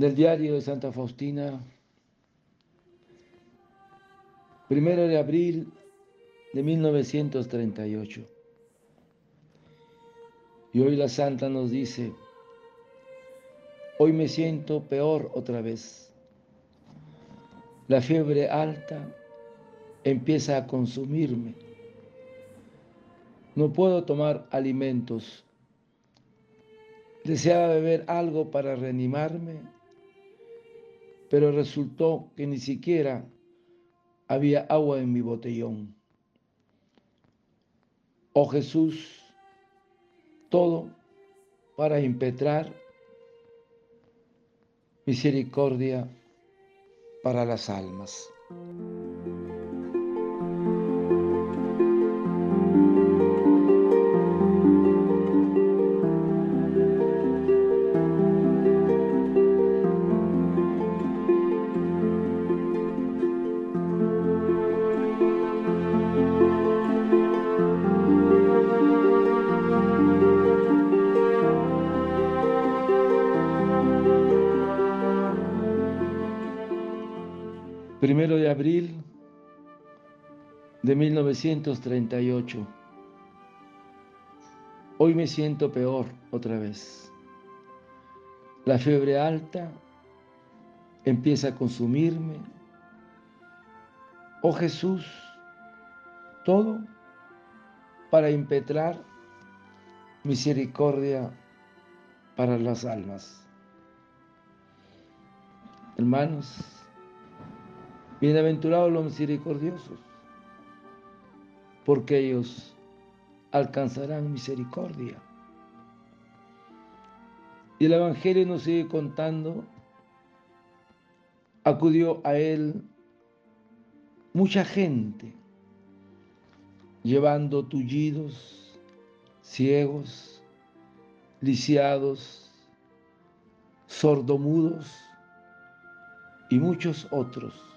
del diario de Santa Faustina, primero de abril de 1938. Y hoy la santa nos dice, hoy me siento peor otra vez. La fiebre alta empieza a consumirme. No puedo tomar alimentos. Deseaba beber algo para reanimarme, pero resultó que ni siquiera había agua en mi botellón. Oh Jesús, todo para impetrar misericordia para las almas. Primero de abril de 1938. Hoy me siento peor otra vez. La fiebre alta empieza a consumirme. Oh Jesús, todo para impetrar misericordia para las almas. Hermanos, Bienaventurados los misericordiosos, porque ellos alcanzarán misericordia. Y el Evangelio nos sigue contando, acudió a él mucha gente, llevando tullidos, ciegos, lisiados, sordomudos y muchos otros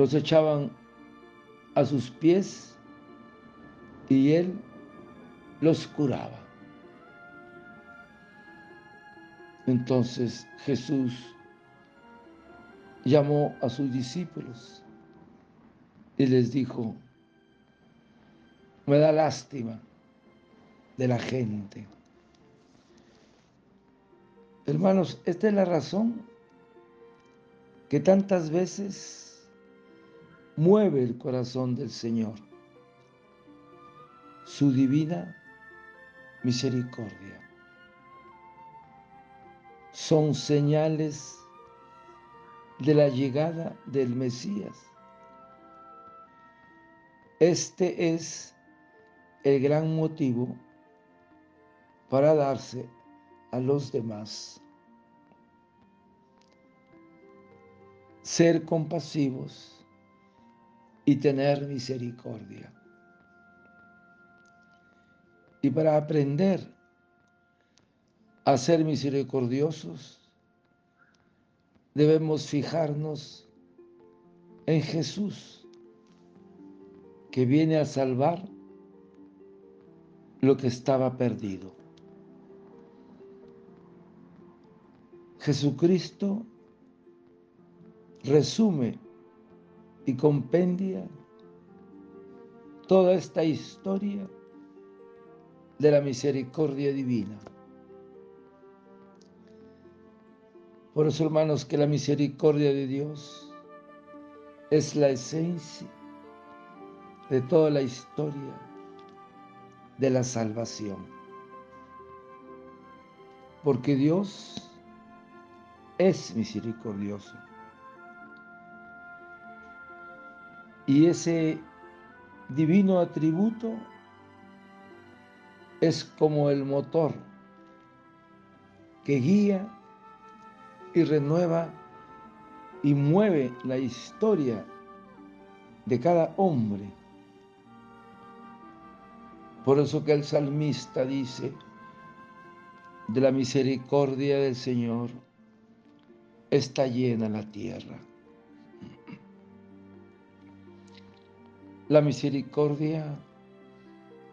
los echaban a sus pies y él los curaba. Entonces Jesús llamó a sus discípulos y les dijo, me da lástima de la gente. Hermanos, esta es la razón que tantas veces mueve el corazón del Señor. Su divina misericordia. Son señales de la llegada del Mesías. Este es el gran motivo para darse a los demás. Ser compasivos y tener misericordia. Y para aprender a ser misericordiosos, debemos fijarnos en Jesús, que viene a salvar lo que estaba perdido. Jesucristo resume y compendia toda esta historia de la misericordia divina. Por eso, hermanos, que la misericordia de Dios es la esencia de toda la historia de la salvación. Porque Dios es misericordioso. Y ese divino atributo es como el motor que guía y renueva y mueve la historia de cada hombre. Por eso que el salmista dice, de la misericordia del Señor está llena la tierra. La misericordia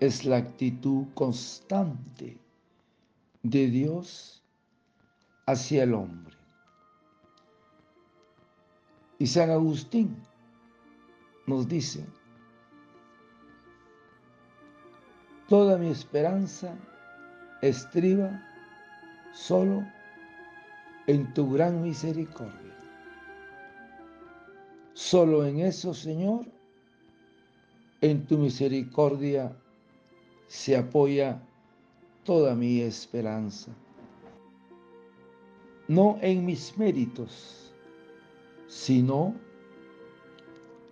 es la actitud constante de Dios hacia el hombre. Y San Agustín nos dice, toda mi esperanza estriba solo en tu gran misericordia. Solo en eso, Señor, en tu misericordia se apoya toda mi esperanza. No en mis méritos, sino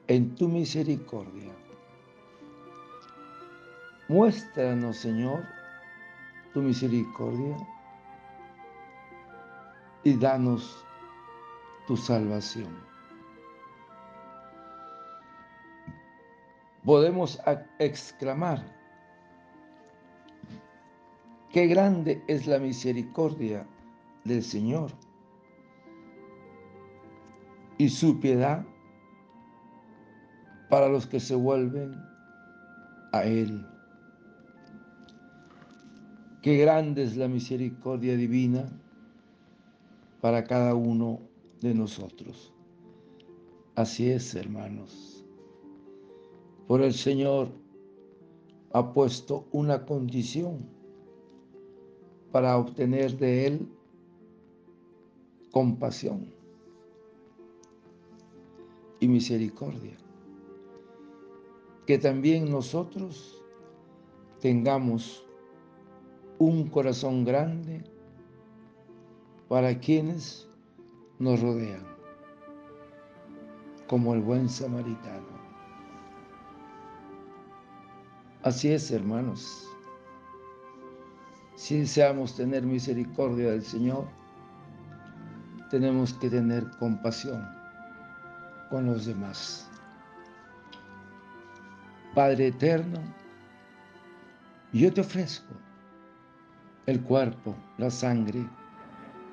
en tu misericordia. Muéstranos, Señor, tu misericordia y danos tu salvación. Podemos exclamar, qué grande es la misericordia del Señor y su piedad para los que se vuelven a Él. Qué grande es la misericordia divina para cada uno de nosotros. Así es, hermanos. Por el Señor ha puesto una condición para obtener de Él compasión y misericordia. Que también nosotros tengamos un corazón grande para quienes nos rodean, como el buen samaritano. Así es, hermanos. Si deseamos tener misericordia del Señor, tenemos que tener compasión con los demás. Padre eterno, yo te ofrezco el cuerpo, la sangre,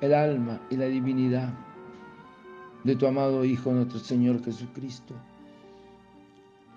el alma y la divinidad de tu amado Hijo nuestro Señor Jesucristo,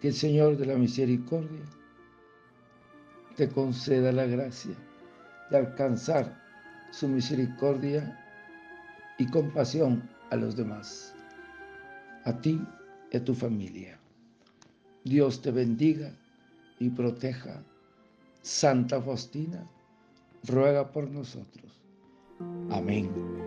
que el Señor de la misericordia te conceda la gracia de alcanzar su misericordia y compasión a los demás, a ti y a tu familia. Dios te bendiga y proteja. Santa Faustina, ruega por nosotros. Amén.